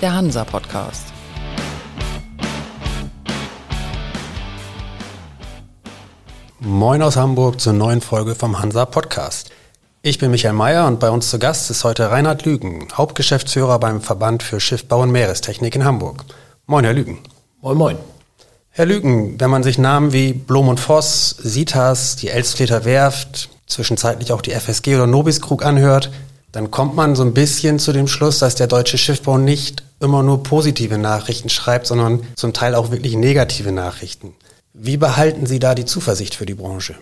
der Hansa Podcast. Moin aus Hamburg zur neuen Folge vom Hansa Podcast. Ich bin Michael Mayer und bei uns zu Gast ist heute Reinhard Lügen, Hauptgeschäftsführer beim Verband für Schiffbau und Meerestechnik in Hamburg. Moin, Herr Lügen. Moin, moin. Herr Lügen, wenn man sich Namen wie Blom und Voss, Sitas, die Elstfleter Werft, zwischenzeitlich auch die FSG oder Nobiskrug anhört, dann kommt man so ein bisschen zu dem Schluss, dass der deutsche Schiffbau nicht immer nur positive Nachrichten schreibt, sondern zum Teil auch wirklich negative Nachrichten. Wie behalten Sie da die Zuversicht für die Branche?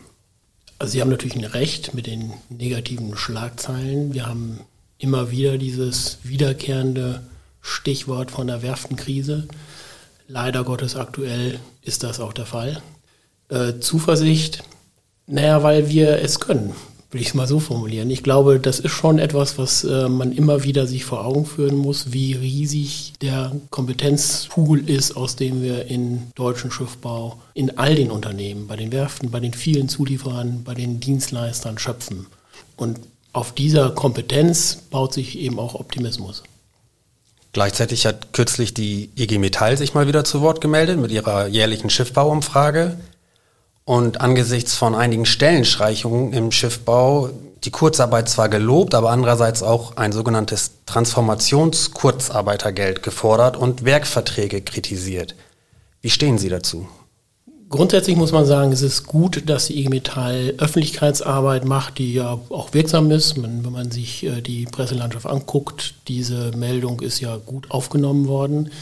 Also Sie haben natürlich ein Recht mit den negativen Schlagzeilen. Wir haben immer wieder dieses wiederkehrende Stichwort von der Werftenkrise. Leider Gottes aktuell ist das auch der Fall. Äh, Zuversicht, naja, weil wir es können, will ich es mal so formulieren. Ich glaube, das ist schon etwas, was äh, man immer wieder sich vor Augen führen muss, wie riesig der Kompetenzpool ist, aus dem wir in deutschen Schiffbau, in all den Unternehmen, bei den Werften, bei den vielen Zulieferern, bei den Dienstleistern schöpfen. Und auf dieser Kompetenz baut sich eben auch Optimismus. Gleichzeitig hat kürzlich die IG Metall sich mal wieder zu Wort gemeldet mit ihrer jährlichen Schiffbauumfrage. Und angesichts von einigen Stellenstreichungen im Schiffbau die Kurzarbeit zwar gelobt, aber andererseits auch ein sogenanntes Transformationskurzarbeitergeld gefordert und Werkverträge kritisiert. Wie stehen Sie dazu? Grundsätzlich muss man sagen, es ist gut, dass die IG Metall Öffentlichkeitsarbeit macht, die ja auch wirksam ist. wenn man sich äh, die Presselandschaft anguckt, diese Meldung ist ja gut aufgenommen worden.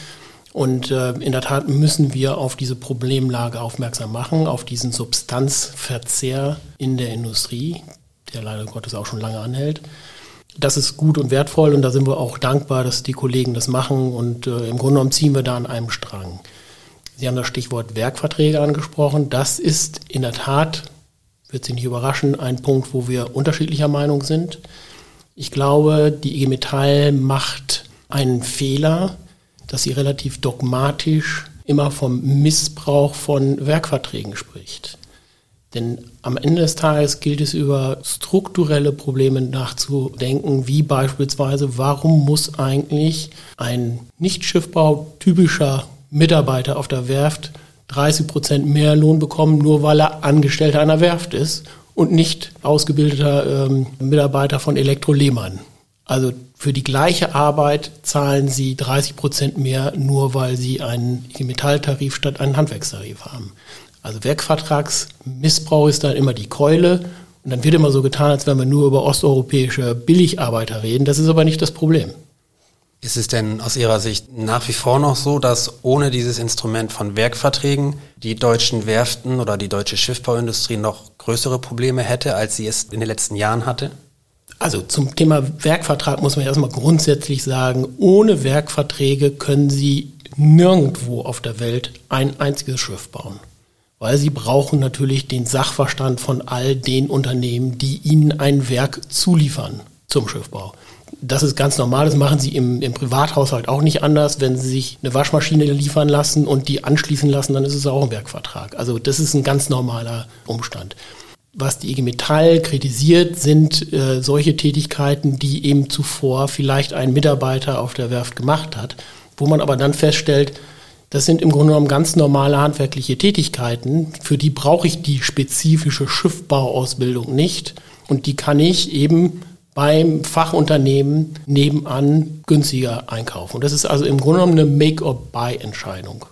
Und äh, in der Tat müssen wir auf diese Problemlage aufmerksam machen, auf diesen Substanzverzehr in der Industrie, der leider Gottes auch schon lange anhält. Das ist gut und wertvoll und da sind wir auch dankbar, dass die Kollegen das machen und äh, im Grunde genommen ziehen wir da an einem Strang. Sie haben das Stichwort Werkverträge angesprochen. Das ist in der Tat, wird Sie nicht überraschen, ein Punkt, wo wir unterschiedlicher Meinung sind. Ich glaube, die IG Metall macht einen Fehler, dass sie relativ dogmatisch immer vom Missbrauch von Werkverträgen spricht. Denn am Ende des Tages gilt es über strukturelle Probleme nachzudenken, wie beispielsweise, warum muss eigentlich ein nicht Schiffbau typischer Mitarbeiter auf der Werft 30 Prozent mehr Lohn bekommen, nur weil er Angestellter einer Werft ist und nicht ausgebildeter ähm, Mitarbeiter von Elektro Lehmann. Also für die gleiche Arbeit zahlen sie 30 Prozent mehr, nur weil sie einen Metalltarif statt einen Handwerkstarif haben. Also Werkvertragsmissbrauch ist dann immer die Keule und dann wird immer so getan, als wenn wir nur über osteuropäische Billigarbeiter reden. Das ist aber nicht das Problem. Ist es denn aus Ihrer Sicht nach wie vor noch so, dass ohne dieses Instrument von Werkverträgen die deutschen Werften oder die deutsche Schiffbauindustrie noch größere Probleme hätte, als sie es in den letzten Jahren hatte? Also zum Thema Werkvertrag muss man erstmal grundsätzlich sagen, ohne Werkverträge können Sie nirgendwo auf der Welt ein einziges Schiff bauen. Weil Sie brauchen natürlich den Sachverstand von all den Unternehmen, die Ihnen ein Werk zuliefern zum Schiffbau das ist ganz normal. Das machen sie im, im Privathaushalt auch nicht anders. Wenn sie sich eine Waschmaschine liefern lassen und die anschließen lassen, dann ist es auch ein Werkvertrag. Also das ist ein ganz normaler Umstand. Was die IG Metall kritisiert, sind äh, solche Tätigkeiten, die eben zuvor vielleicht ein Mitarbeiter auf der Werft gemacht hat, wo man aber dann feststellt, das sind im Grunde genommen ganz normale handwerkliche Tätigkeiten, für die brauche ich die spezifische Schiffbauausbildung nicht und die kann ich eben beim Fachunternehmen nebenan günstiger einkaufen. Und das ist also im Grunde genommen eine Make-or-Buy-Entscheidung.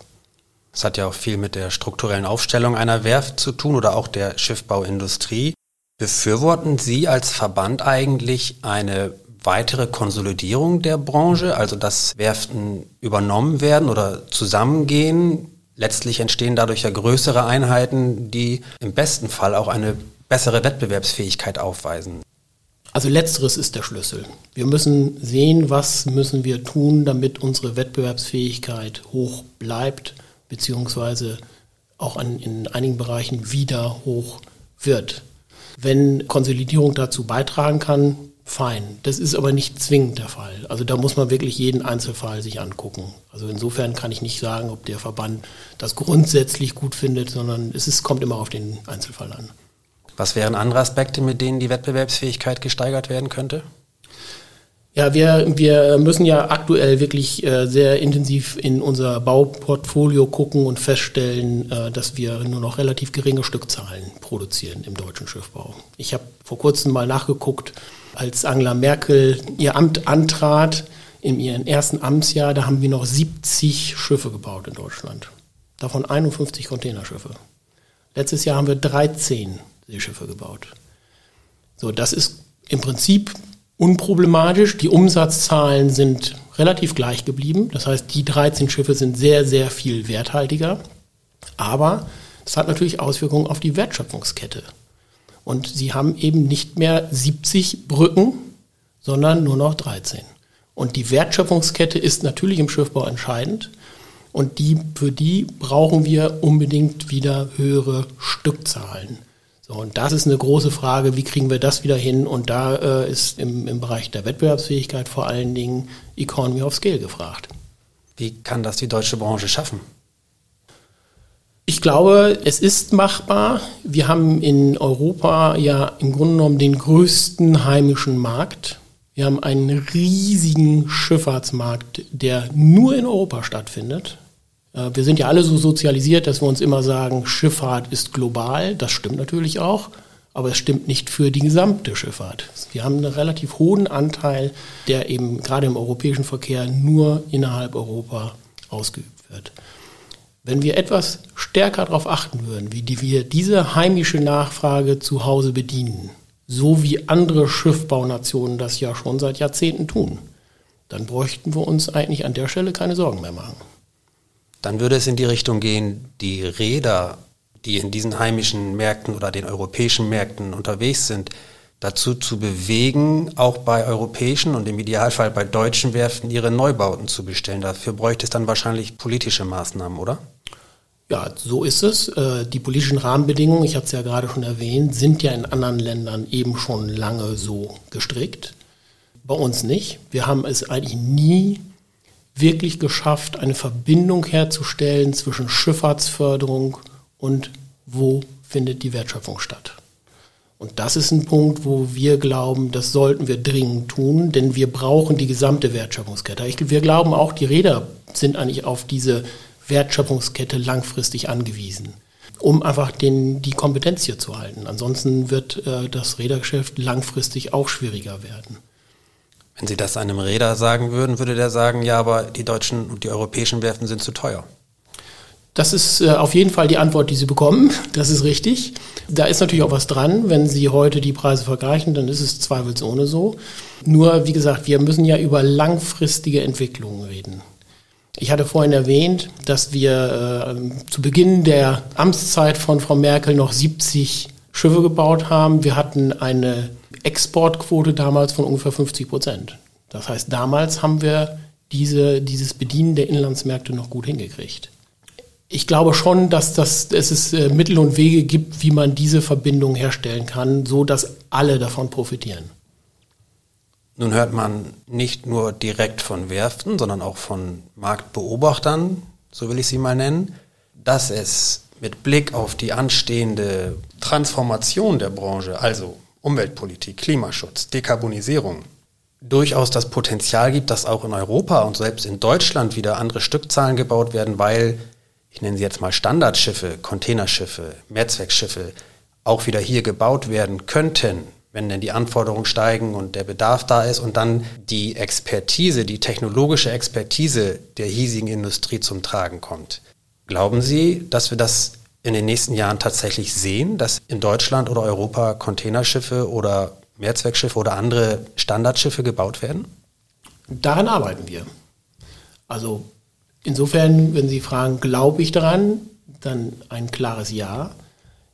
Das hat ja auch viel mit der strukturellen Aufstellung einer Werft zu tun oder auch der Schiffbauindustrie. Befürworten Sie als Verband eigentlich eine weitere Konsolidierung der Branche, also dass Werften übernommen werden oder zusammengehen? Letztlich entstehen dadurch ja größere Einheiten, die im besten Fall auch eine bessere Wettbewerbsfähigkeit aufweisen. Also letzteres ist der Schlüssel. Wir müssen sehen, was müssen wir tun, damit unsere Wettbewerbsfähigkeit hoch bleibt, beziehungsweise auch an, in einigen Bereichen wieder hoch wird. Wenn Konsolidierung dazu beitragen kann, fein. Das ist aber nicht zwingend der Fall. Also da muss man wirklich jeden Einzelfall sich angucken. Also insofern kann ich nicht sagen, ob der Verband das grundsätzlich gut findet, sondern es ist, kommt immer auf den Einzelfall an. Was wären andere Aspekte, mit denen die Wettbewerbsfähigkeit gesteigert werden könnte? Ja, wir, wir müssen ja aktuell wirklich äh, sehr intensiv in unser Bauportfolio gucken und feststellen, äh, dass wir nur noch relativ geringe Stückzahlen produzieren im deutschen Schiffbau. Ich habe vor kurzem mal nachgeguckt, als Angela Merkel ihr Amt antrat, in ihrem ersten Amtsjahr, da haben wir noch 70 Schiffe gebaut in Deutschland. Davon 51 Containerschiffe. Letztes Jahr haben wir 13 Seeschiffe gebaut. So, das ist im Prinzip unproblematisch. Die Umsatzzahlen sind relativ gleich geblieben. Das heißt, die 13 Schiffe sind sehr, sehr viel werthaltiger. Aber es hat natürlich Auswirkungen auf die Wertschöpfungskette. Und sie haben eben nicht mehr 70 Brücken, sondern nur noch 13. Und die Wertschöpfungskette ist natürlich im Schiffbau entscheidend. Und die, für die brauchen wir unbedingt wieder höhere Stückzahlen. Und das ist eine große Frage, wie kriegen wir das wieder hin? Und da äh, ist im, im Bereich der Wettbewerbsfähigkeit vor allen Dingen Economy of Scale gefragt. Wie kann das die deutsche Branche schaffen? Ich glaube, es ist machbar. Wir haben in Europa ja im Grunde genommen den größten heimischen Markt. Wir haben einen riesigen Schifffahrtsmarkt, der nur in Europa stattfindet. Äh, wir sind ja alle so sozialisiert, dass wir uns immer sagen, Schifffahrt ist global. Das stimmt natürlich auch, aber es stimmt nicht für die gesamte Schifffahrt. Wir haben einen relativ hohen Anteil, der eben gerade im europäischen Verkehr nur innerhalb Europa ausgeübt wird. Wenn wir etwas stärker darauf achten würden, wie wir diese heimische Nachfrage zu Hause bedienen, so wie andere Schiffbaunationen das ja schon seit Jahrzehnten tun, dann bräuchten wir uns eigentlich an der Stelle keine Sorgen mehr machen dann würde es in die Richtung gehen, die Räder, die in diesen heimischen Märkten oder den europäischen Märkten unterwegs sind, dazu zu bewegen, auch bei europäischen und im Idealfall bei deutschen Werften ihre Neubauten zu bestellen. Dafür bräuchte es dann wahrscheinlich politische Maßnahmen, oder? Ja, so ist es. Äh, die politischen Rahmenbedingungen, ich hatte es ja gerade schon erwähnt, sind ja in anderen Ländern eben schon lange so gestrickt. Bei uns nicht. Wir haben es eigentlich nie wirklich geschafft, eine Verbindung herzustellen zwischen Schifffahrtsförderung und wo findet die Wertschöpfung statt. Und das ist ein Punkt, wo wir glauben, das sollten wir dringend tun, denn wir brauchen die gesamte Wertschöpfungskette. wir glauben auch, die Räder sind eigentlich auf diese Wertschöpfungskette langfristig angewiesen, um einfach den, die Kompetenz hier zu halten. Ansonsten wird äh, das Rädergeschäft langfristig auch schwieriger werden. Wenn Sie das einem Räder sagen würden, würde der sagen, ja, aber die deutschen und die europäischen Werften sind zu teuer. Das ist äh, auf jeden Fall die Antwort, die Sie bekommen. Das ist richtig. Da ist natürlich auch was dran. Wenn Sie heute die Preise vergleichen, dann ist es zweifelsohne so. Nur, wie gesagt, wir müssen ja über langfristige Entwicklungen reden. Ich hatte vorhin erwähnt, dass wir äh, zu Beginn der Amtszeit von Frau Merkel noch 70 Schiffe gebaut haben. Wir hatten eine Exportquote damals von ungefähr 50 Prozent. Das heißt, damals haben wir diese, dieses Bedienen der Inlandsmärkte noch gut hingekriegt. Ich glaube schon, dass, das, dass es äh, Mittel und Wege gibt, wie man diese Verbindung herstellen kann, so dass alle davon profitieren. Nun hört man nicht nur direkt von Werften, sondern auch von Marktbeobachtern, so will ich sie mal nennen, dass es mit Blick auf die anstehende Transformation der Branche, also Umweltpolitik, Klimaschutz, Dekarbonisierung durchaus das Potenzial gibt, dass auch in Europa und selbst in Deutschland wieder andere Stückzahlen gebaut werden, weil, ich nenne sie jetzt mal Standardschiffe, Containerschiffe, Mehrzweckschiffe, auch wieder hier gebaut werden könnten, wenn denn die Anforderungen steigen und der Bedarf da ist und dann die Expertise, die technologische Expertise der hiesigen Industrie zum Tragen kommt. Glauben Sie, dass wir das in den nächsten Jahren tatsächlich sehen, dass in Deutschland oder Europa Containerschiffe oder Mehrzweckschiffe oder andere Standardschiffe gebaut werden? Daran arbeiten wir. Also insofern, wenn Sie fragen, glaube ich daran, dann ein klares Ja.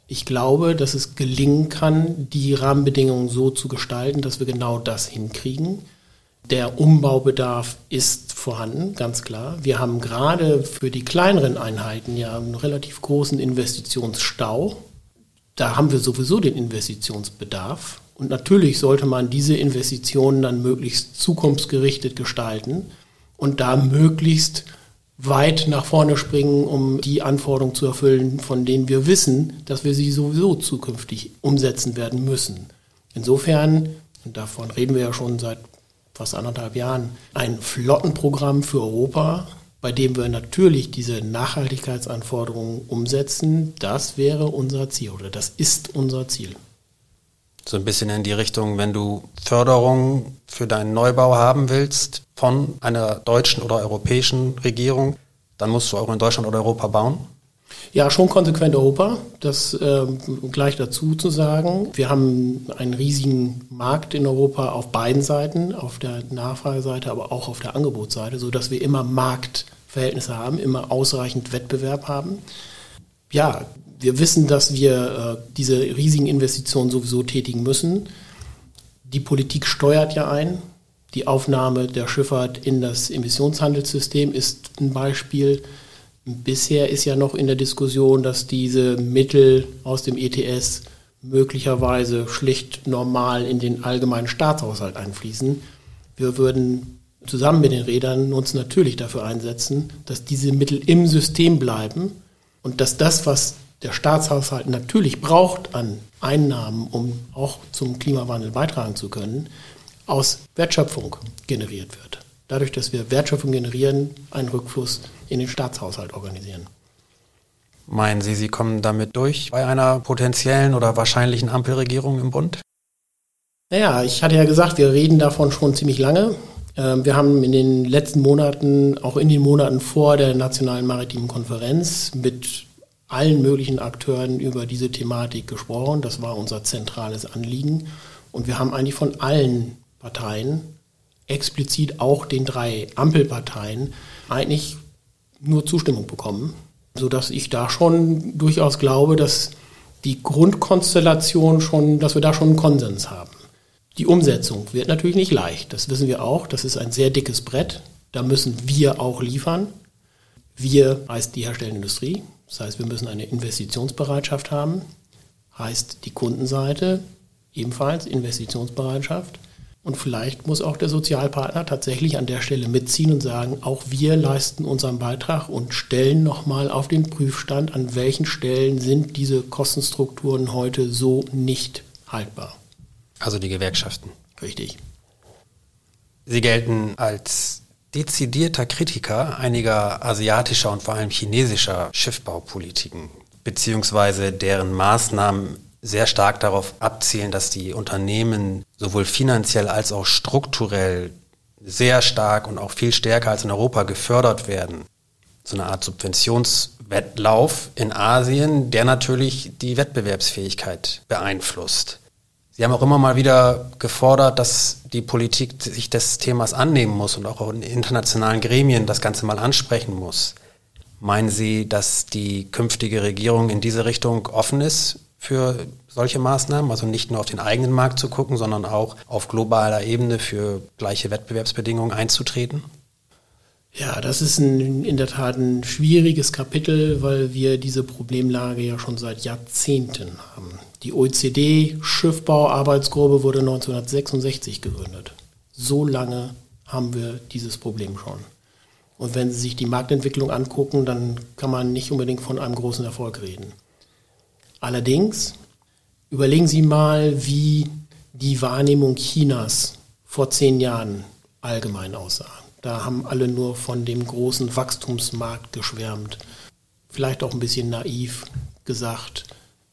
Ich glaube, dass es gelingen kann, die Rahmenbedingungen so zu gestalten, dass wir genau das hinkriegen. Der Umbaubedarf ist vorhanden, ganz klar. Wir haben gerade für die kleineren Einheiten ja einen relativ großen Investitionsstau. Da haben wir sowieso den Investitionsbedarf. Und natürlich sollte man diese Investitionen dann möglichst zukunftsgerichtet gestalten und da möglichst weit nach vorne springen, um die Anforderungen zu erfüllen, von denen wir wissen, dass wir sie sowieso zukünftig umsetzen werden müssen. Insofern, und davon reden wir ja schon seit fast anderthalb Jahren ein Flottenprogramm für Europa, bei dem wir natürlich diese Nachhaltigkeitsanforderungen umsetzen. Das wäre unser Ziel oder das ist unser Ziel. So ein bisschen in die Richtung, wenn du Förderung für deinen Neubau haben willst von einer deutschen oder europäischen Regierung, dann musst du auch in Deutschland oder Europa bauen? Ja, schon konsequent Europa, das äh, gleich dazu zu sagen. Wir haben einen riesigen Markt in Europa auf beiden Seiten, auf der Nachfrageseite, aber auch auf der Angebotsseite, sodass wir immer Marktverhältnisse haben, immer ausreichend Wettbewerb haben. Ja, wir wissen, dass wir äh, diese riesigen Investitionen sowieso tätigen müssen. Die Politik steuert ja ein. Die Aufnahme der Schifffahrt in das Emissionshandelssystem ist ein Beispiel. Bisher ist ja noch in der Diskussion, dass diese Mittel aus dem ETS möglicherweise schlicht normal in den allgemeinen Staatshaushalt einfließen. Wir würden zusammen mit den Rädern uns natürlich dafür einsetzen, dass diese Mittel im System bleiben und dass das, was der Staatshaushalt natürlich braucht an Einnahmen, um auch zum Klimawandel beitragen zu können, aus Wertschöpfung generiert wird. Dadurch, dass wir Wertschöpfung generieren, einen Rückfluss in den Staatshaushalt organisieren. Meinen Sie, Sie kommen damit durch bei einer potenziellen oder wahrscheinlichen Ampelregierung im Bund? Naja, ich hatte ja gesagt, wir reden davon schon ziemlich lange. Ähm, wir haben in den letzten Monaten, auch in den Monaten vor der Nationalen Maritimen Konferenz, mit allen möglichen Akteuren über diese Thematik gesprochen. Das war unser zentrales Anliegen. Und wir haben eigentlich von allen Parteien, explizit auch den drei Ampelparteien, eigentlich nur Zustimmung bekommen, sodass ich da schon durchaus glaube, dass die Grundkonstellation schon, dass wir da schon einen Konsens haben. Die Umsetzung wird natürlich nicht leicht, das wissen wir auch. Das ist ein sehr dickes Brett. Da müssen wir auch liefern. Wir heißt die herstellende Industrie. Das heißt, wir müssen eine Investitionsbereitschaft haben. Heißt die Kundenseite ebenfalls Investitionsbereitschaft. Und vielleicht muss auch der Sozialpartner tatsächlich an der Stelle mitziehen und sagen, auch wir leisten unseren Beitrag und stellen nochmal auf den Prüfstand, an welchen Stellen sind diese Kostenstrukturen heute so nicht haltbar. Also die Gewerkschaften. Richtig. Sie gelten als dezidierter Kritiker einiger asiatischer und vor allem chinesischer Schiffbaupolitiken, beziehungsweise deren Maßnahmen sehr stark darauf abzielen, dass die Unternehmen sowohl finanziell als auch strukturell sehr stark und auch viel stärker als in Europa gefördert werden. So eine Art Subventionswettlauf in Asien, der natürlich die Wettbewerbsfähigkeit beeinflusst. Sie haben auch immer mal wieder gefordert, dass die Politik sich des Themas annehmen muss und auch in internationalen Gremien das Ganze mal ansprechen muss. Meinen Sie, dass die künftige Regierung in diese Richtung offen ist für solche Maßnahmen, also nicht nur auf den eigenen Markt zu gucken, sondern auch auf globaler Ebene für gleiche Wettbewerbsbedingungen einzutreten? Ja, das ist ein, in der Tat ein schwieriges Kapitel, weil wir diese Problemlage ja schon seit Jahrzehnten haben. Die OECD-Schiffbauarbeitsgruppe wurde 1966 gegründet. So lange haben wir dieses Problem schon. Und wenn Sie sich die Marktentwicklung angucken, dann kann man nicht unbedingt von einem großen Erfolg reden. Allerdings überlegen Sie mal, wie die Wahrnehmung Chinas vor zehn Jahren allgemein aussah. Da haben alle nur von dem großen Wachstumsmarkt geschwärmt. Vielleicht auch ein bisschen naiv gesagt.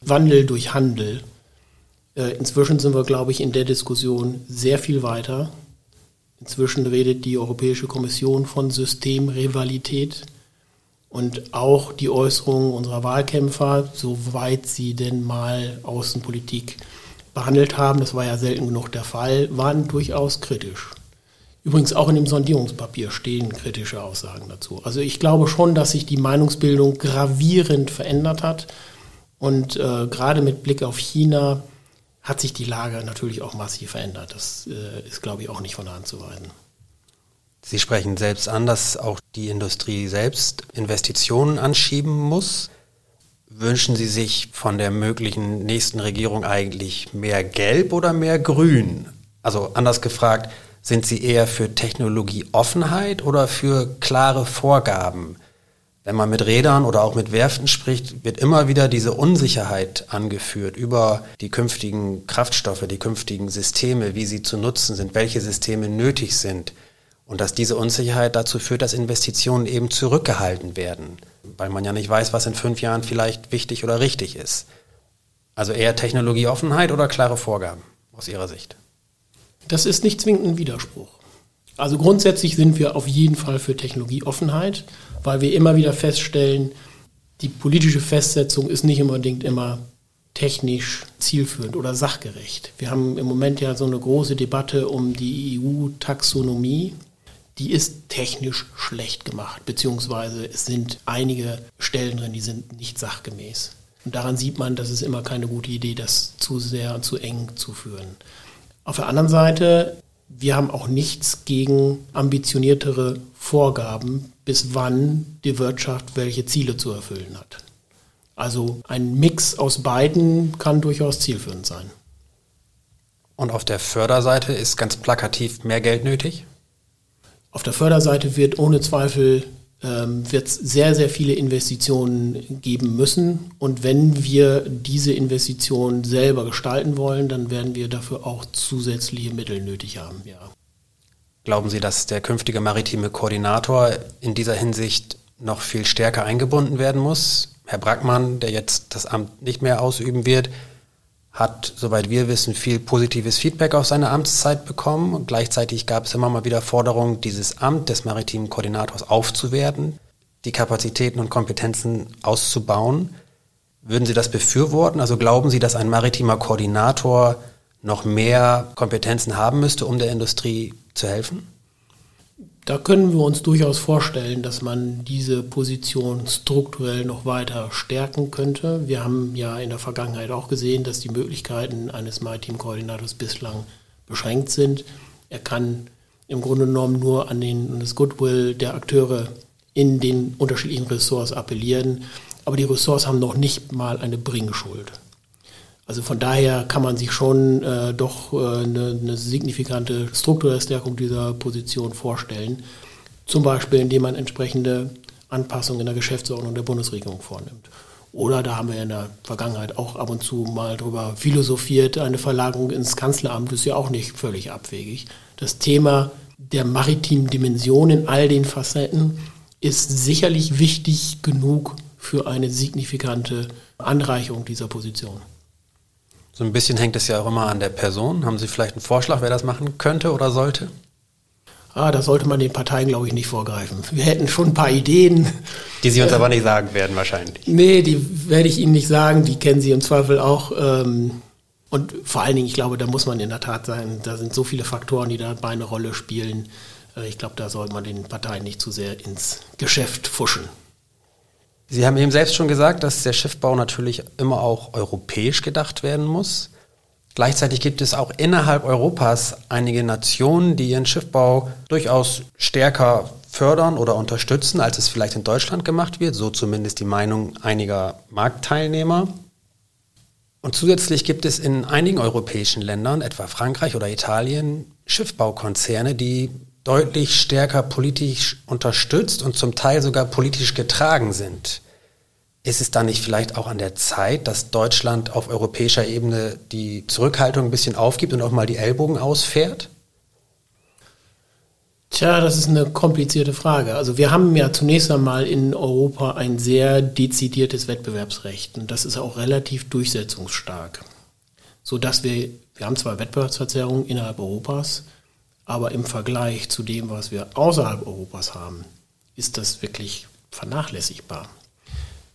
Wandel durch Handel. Äh, inzwischen sind wir, glaube ich, in der Diskussion sehr viel weiter. Inzwischen redet die Europäische Kommission von Systemrivalität. Und auch die Äußerungen unserer Wahlkämpfer, soweit sie denn mal Außenpolitik behandelt haben, das war ja selten genug der Fall, waren durchaus kritisch. Übrigens auch in dem Sondierungspapier stehen kritische Aussagen dazu. Also ich glaube schon, dass sich die Meinungsbildung gravierend verändert hat. Und äh, gerade mit Blick auf China hat sich die Lage natürlich auch massiv verändert. Das äh, ist, glaube ich, auch nicht von der Hand zu weisen. Sie sprechen selbst an, dass auch die Industrie selbst Investitionen anschieben muss. Wünschen Sie sich von der möglichen nächsten Regierung eigentlich mehr Gelb oder mehr Grün? Also anders gefragt, sind Sie eher für Technologieoffenheit oder für klare Vorgaben? Wenn man mit Rädern oder auch mit Werften spricht, wird immer wieder diese Unsicherheit angeführt über die künftigen Kraftstoffe, die künftigen Systeme, wie sie zu nutzen sind, welche Systeme nötig sind. Und dass diese Unsicherheit dazu führt, dass Investitionen eben zurückgehalten werden, weil man ja nicht weiß, was in fünf Jahren vielleicht wichtig oder richtig ist. Also eher Technologieoffenheit oder klare Vorgaben aus Ihrer Sicht? Das ist nicht zwingend ein Widerspruch. Also grundsätzlich sind wir auf jeden Fall für Technologieoffenheit, weil wir immer wieder feststellen, die politische Festsetzung ist nicht unbedingt immer technisch zielführend oder sachgerecht. Wir haben im Moment ja so eine große Debatte um die EU-Taxonomie. Die ist technisch schlecht gemacht, beziehungsweise es sind einige Stellen drin, die sind nicht sachgemäß. Und daran sieht man, dass es immer keine gute Idee, das zu sehr, zu eng zu führen. Auf der anderen Seite, wir haben auch nichts gegen ambitioniertere Vorgaben, bis wann die Wirtschaft welche Ziele zu erfüllen hat. Also ein Mix aus beiden kann durchaus zielführend sein. Und auf der Förderseite ist ganz plakativ mehr Geld nötig? Auf der Förderseite wird ohne Zweifel ähm, wird sehr, sehr viele Investitionen geben müssen. Und wenn wir diese Investitionen selber gestalten wollen, dann werden wir dafür auch zusätzliche Mittel nötig haben. Ja. Glauben Sie, dass der künftige maritime Koordinator in dieser Hinsicht noch viel stärker eingebunden werden muss? Herr Brackmann, der jetzt das Amt nicht mehr ausüben wird, hat, soweit wir wissen, viel positives Feedback auf seine Amtszeit bekommen. Und gleichzeitig gab es immer mal wieder Forderungen, dieses Amt des maritimen Koordinators aufzuwerten, die Kapazitäten und Kompetenzen auszubauen. Würden Sie das befürworten? Also glauben Sie, dass ein maritimer Koordinator noch mehr Kompetenzen haben müsste, um der Industrie zu helfen? Da können wir uns durchaus vorstellen, dass man diese Position strukturell noch weiter stärken könnte. Wir haben ja in der Vergangenheit auch gesehen, dass die Möglichkeiten eines MyTeam-Koordinators bislang beschränkt sind. Er kann im Grunde genommen nur an, den, an das Goodwill der Akteure in den unterschiedlichen Ressorts appellieren. Aber die Ressorts haben noch nicht mal eine Bringschuld. Also von daher kann man sich schon äh, doch äh, eine, eine, signifikante strukturelle Stärkung dieser Position vorstellen. Zum Beispiel, indem man entsprechende Anpassungen in der Geschäftsordnung der Bundesregierung vornimmt. Oder da haben wir in der Vergangenheit auch ab und zu mal drüber philosophiert, eine Verlagerung ins Kanzleramt ist ja auch nicht völlig abwegig. Das Thema der maritimen Dimension in all den Facetten ist sicherlich wichtig genug für eine signifikante Anreicherung dieser Position. So ein bisschen hängt es ja auch immer an der Person. Haben Sie vielleicht einen Vorschlag, wer das machen könnte oder sollte? Ah, da sollte man den Parteien, glaube ich, nicht vorgreifen. Wir hätten schon ein paar Ideen. Die Sie uns äh, aber nicht sagen werden, wahrscheinlich. Nee, die werde ich Ihnen nicht sagen. Die kennen Sie im Zweifel auch. Ähm, und vor allen Dingen, ich glaube, da muss man in der Tat sein, da sind so viele Faktoren, die dabei eine Rolle spielen. Äh, ich glaube, da sollte man den Parteien nicht zu sehr ins Geschäft fuschen. Sie haben eben selbst schon gesagt, dass der Schiffbau natürlich immer auch europäisch gedacht werden muss. Gleichzeitig gibt es auch innerhalb Europas einige Nationen, die ihren Schiffbau durchaus stärker fördern oder unterstützen, als es vielleicht in Deutschland gemacht wird, so zumindest die Meinung einiger Marktteilnehmer. Und zusätzlich gibt es in einigen europäischen Ländern, etwa Frankreich oder Italien, Schiffbaukonzerne, die deutlich stärker politisch unterstützt und zum Teil sogar politisch getragen sind. Ist es dann nicht vielleicht auch an der Zeit, dass Deutschland auf europäischer Ebene die Zurückhaltung ein bisschen aufgibt und auch mal die Ellbogen ausfährt? Tja, das ist eine komplizierte Frage. Also wir haben ja zunächst einmal in Europa ein sehr dezidiertes Wettbewerbsrecht und das ist auch relativ durchsetzungsstark, sodass wir, wir haben zwar Wettbewerbsverzerrungen innerhalb Europas, aber im Vergleich zu dem, was wir außerhalb Europas haben, ist das wirklich vernachlässigbar.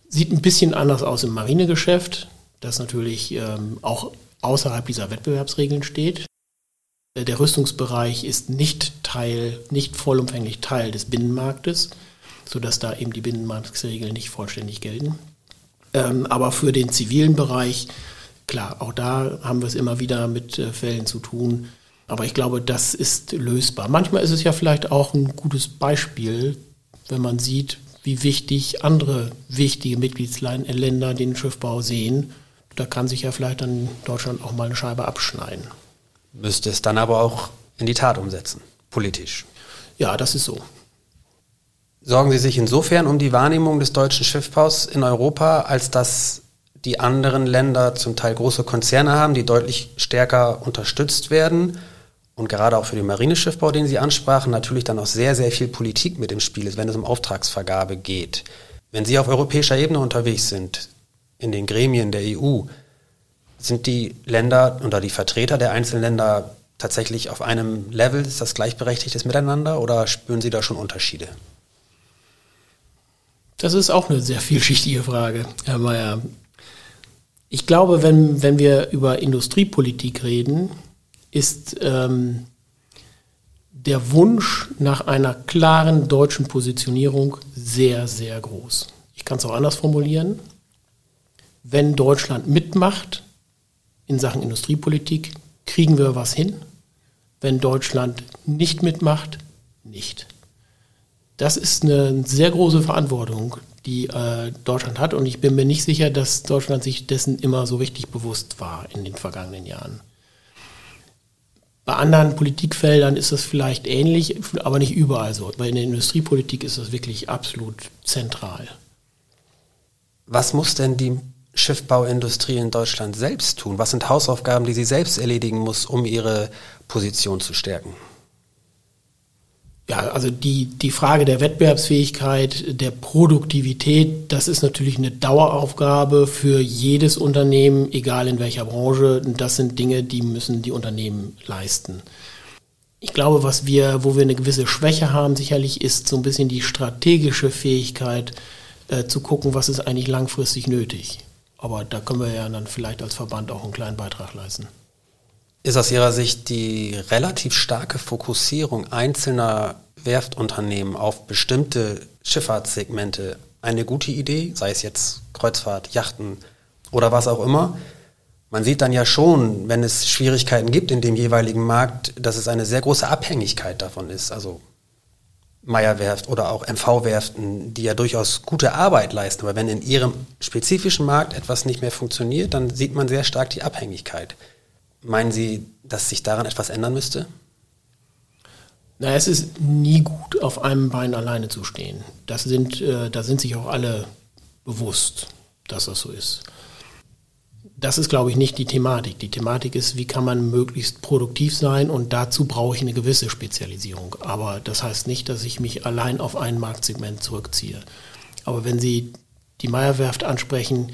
Sieht ein bisschen anders aus im Marinegeschäft, das natürlich ähm, auch außerhalb dieser Wettbewerbsregeln steht. Äh, der Rüstungsbereich ist nicht Teil, nicht vollumfänglich Teil des Binnenmarktes, sodass da eben die Binnenmarktregeln nicht vollständig gelten. Ähm, aber für den zivilen Bereich, klar, auch da haben wir es immer wieder mit äh, Fällen zu tun, aber ich glaube, das ist lösbar. Manchmal ist es ja vielleicht auch ein gutes Beispiel, wenn man sieht, wie wichtig andere wichtige Mitgliedsländer den Schiffbau sehen. Da kann sich ja vielleicht dann Deutschland auch mal eine Scheibe abschneiden. Müsste es dann aber auch in die Tat umsetzen, politisch. Ja, das ist so. Sorgen Sie sich insofern um die Wahrnehmung des deutschen Schiffbaus in Europa, als dass die anderen Länder zum Teil große Konzerne haben, die deutlich stärker unterstützt werden und gerade auch für den Marineschiffbau, den Sie ansprachen, natürlich dann auch sehr, sehr viel Politik mit im Spiel ist, wenn es um Auftragsvergabe geht. Wenn Sie auf europäischer Ebene unterwegs sind, in den Gremien der EU, sind die Länder oder die Vertreter der einzelnen Länder tatsächlich auf einem Level? Ist das gleichberechtigtes Miteinander oder spüren Sie da schon Unterschiede? Das ist auch eine sehr vielschichtige Frage, Herr Mayer. Ich glaube, wenn, wenn wir über Industriepolitik reden, ist ähm, der Wunsch nach einer klaren deutschen Positionierung sehr, sehr groß. Ich kann es auch anders formulieren. Wenn Deutschland mitmacht in Sachen Industriepolitik, kriegen wir was hin. Wenn Deutschland nicht mitmacht, nicht. Das ist eine sehr große Verantwortung, die äh, Deutschland hat. Und ich bin mir nicht sicher, dass Deutschland sich dessen immer so richtig bewusst war in den vergangenen Jahren. Bei anderen Politikfeldern ist das vielleicht ähnlich, aber nicht überall so. Weil in der Industriepolitik ist das wirklich absolut zentral. Was muss denn die Schiffbauindustrie in Deutschland selbst tun? Was sind Hausaufgaben, die sie selbst erledigen muss, um ihre Position zu stärken? Ja, also die, die Frage der Wettbewerbsfähigkeit, der Produktivität, das ist natürlich eine Daueraufgabe für jedes Unternehmen, egal in welcher Branche. Das sind Dinge, die müssen die Unternehmen leisten. Ich glaube, was wir, wo wir eine gewisse Schwäche haben, sicherlich ist so ein bisschen die strategische Fähigkeit äh, zu gucken, was ist eigentlich langfristig nötig. Aber da können wir ja dann vielleicht als Verband auch einen kleinen Beitrag leisten. Ist aus Ihrer Sicht die relativ starke Fokussierung einzelner Werftunternehmen auf bestimmte Schifffahrtssegmente eine gute Idee, sei es jetzt Kreuzfahrt, Yachten oder was auch immer? Man sieht dann ja schon, wenn es Schwierigkeiten gibt in dem jeweiligen Markt, dass es eine sehr große Abhängigkeit davon ist. Also Meierwerft oder auch MV-Werften, die ja durchaus gute Arbeit leisten. Aber wenn in ihrem spezifischen Markt etwas nicht mehr funktioniert, dann sieht man sehr stark die Abhängigkeit. Meinen Sie, dass sich daran etwas ändern müsste? Na, es ist nie gut, auf einem Bein alleine zu stehen. Das sind, äh, da sind sich auch alle bewusst, dass das so ist. Das ist, glaube ich, nicht die Thematik. Die Thematik ist, wie kann man möglichst produktiv sein und dazu brauche ich eine gewisse Spezialisierung. Aber das heißt nicht, dass ich mich allein auf ein Marktsegment zurückziehe. Aber wenn Sie die Meierwerft ansprechen,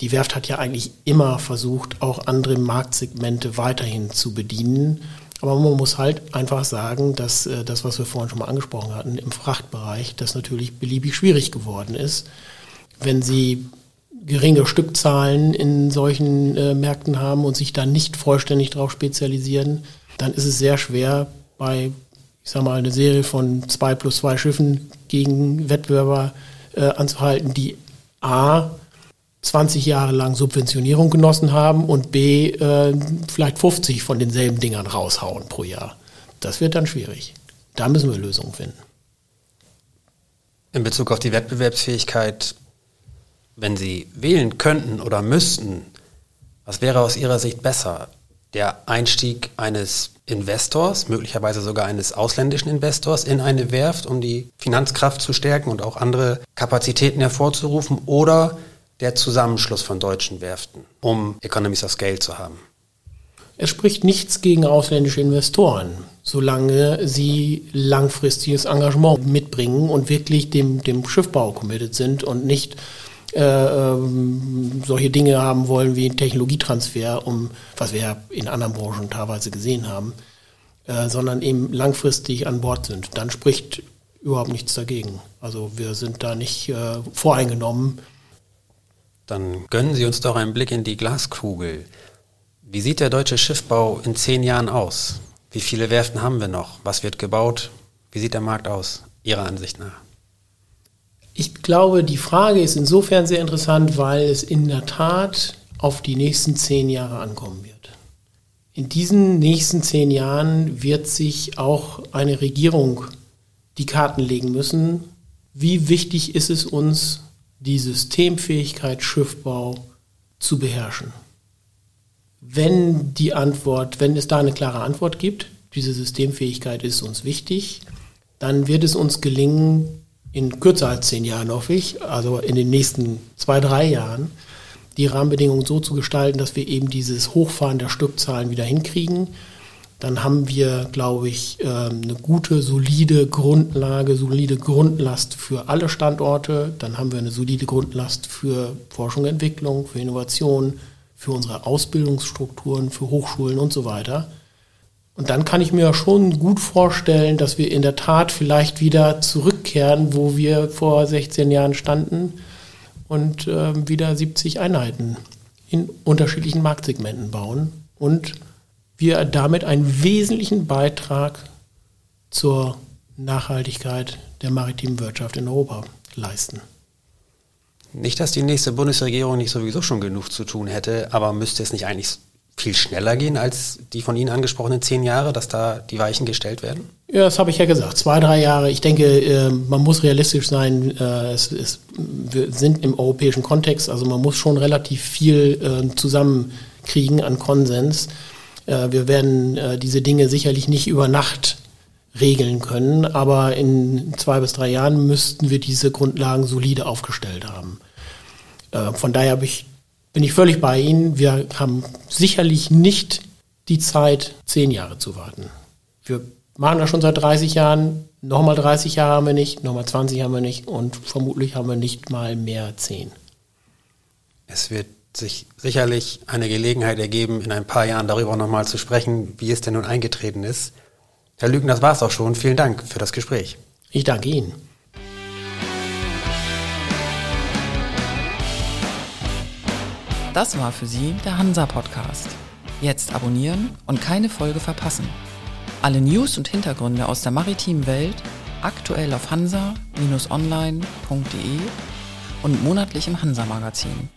die Werft hat ja eigentlich immer versucht, auch andere Marktsegmente weiterhin zu bedienen. Aber man muss halt einfach sagen, dass äh, das, was wir vorhin schon mal angesprochen hatten, im Frachtbereich, das natürlich beliebig schwierig geworden ist. Wenn Sie geringe Stückzahlen in solchen äh, Märkten haben und sich da nicht vollständig darauf spezialisieren, dann ist es sehr schwer, bei, ich sag mal, eine Serie von zwei plus zwei Schiffen gegen Wettbewerber äh, anzuhalten, die A 20 Jahre lang Subventionierung genossen haben und B äh, vielleicht 50 von denselben Dingern raushauen pro Jahr. Das wird dann schwierig. Da müssen wir Lösungen finden. In Bezug auf die Wettbewerbsfähigkeit, wenn Sie wählen könnten oder müssten, was wäre aus Ihrer Sicht besser? Der Einstieg eines Investors, möglicherweise sogar eines ausländischen Investors in eine Werft, um die Finanzkraft zu stärken und auch andere Kapazitäten hervorzurufen, oder der Zusammenschluss von deutschen Werften, um Economies of Scale zu haben? Es spricht nichts gegen ausländische Investoren, solange sie langfristiges Engagement mitbringen und wirklich dem, dem Schiffbau committed sind und nicht äh, ähm, solche Dinge haben wollen wie Technologietransfer, um, was wir ja in anderen Branchen teilweise gesehen haben, äh, sondern eben langfristig an Bord sind. Dann spricht überhaupt nichts dagegen. Also wir sind da nicht äh, voreingenommen dann gönnen Sie uns doch einen Blick in die Glaskugel. Wie sieht der deutsche Schiffbau in zehn Jahren aus? Wie viele Werften haben wir noch? Was wird gebaut? Wie sieht der Markt aus, Ihrer Ansicht nach? Ich glaube, die Frage ist insofern sehr interessant, weil es in der Tat auf die nächsten zehn Jahre ankommen wird. In diesen nächsten zehn Jahren wird sich auch eine Regierung die Karten legen müssen. Wie wichtig ist es uns, die Systemfähigkeit Schiffbau zu beherrschen? Wenn die Antwort, wenn es da eine klare Antwort gibt, diese Systemfähigkeit ist uns wichtig, dann wird es uns gelingen, in kürzer als zehn Jahren, hoffe ich, also in den nächsten zwei, drei Jahren, die Rahmenbedingungen so zu gestalten, dass wir eben dieses Hochfahren der Stückzahlen wieder hinkriegen. Dann haben wir, glaube ich, ähm, eine gute, solide Grundlage, solide Grundlast für alle Standorte. Dann haben wir eine solide Grundlast für Forschung und Entwicklung, für Innovation, für unsere Ausbildungsstrukturen, für Hochschulen und so weiter. Und dann kann ich mir schon gut vorstellen, dass wir in der Tat vielleicht wieder zurückkehren, wo wir vor 16 Jahren standen und äh, wieder 70 Einheiten in unterschiedlichen Marktsegmenten bauen und wir damit einen wesentlichen Beitrag zur Nachhaltigkeit der maritimen Wirtschaft in Europa leisten. Nicht, dass die nächste Bundesregierung nicht sowieso schon genug zu tun hätte, aber müsste es nicht eigentlich viel schneller gehen als die von Ihnen angesprochenen zehn Jahre, dass da die Weichen gestellt werden? Ja, das habe ich ja gesagt. Zwei, drei Jahre. Ich denke, äh, man muss realistisch sein. Äh, es, es, wir sind im europäischen Kontext, also man muss schon relativ viel äh, zusammenkriegen an Konsens. Wir werden diese Dinge sicherlich nicht über Nacht regeln können, aber in zwei bis drei Jahren müssten wir diese Grundlagen solide aufgestellt haben. Von daher bin ich völlig bei Ihnen. Wir haben sicherlich nicht die Zeit, zehn Jahre zu warten. Wir machen das schon seit 30 Jahren. Nochmal 30 Jahre haben wir nicht, nochmal 20 haben wir nicht und vermutlich haben wir nicht mal mehr zehn. Es wird sich sicherlich eine Gelegenheit ergeben, in ein paar Jahren darüber nochmal zu sprechen, wie es denn nun eingetreten ist. Herr Lügen, das war es auch schon. Vielen Dank für das Gespräch. Ich danke Ihnen. Das war für Sie der Hansa-Podcast. Jetzt abonnieren und keine Folge verpassen. Alle News und Hintergründe aus der maritimen Welt aktuell auf hansa-online.de und monatlich im Hansa-Magazin.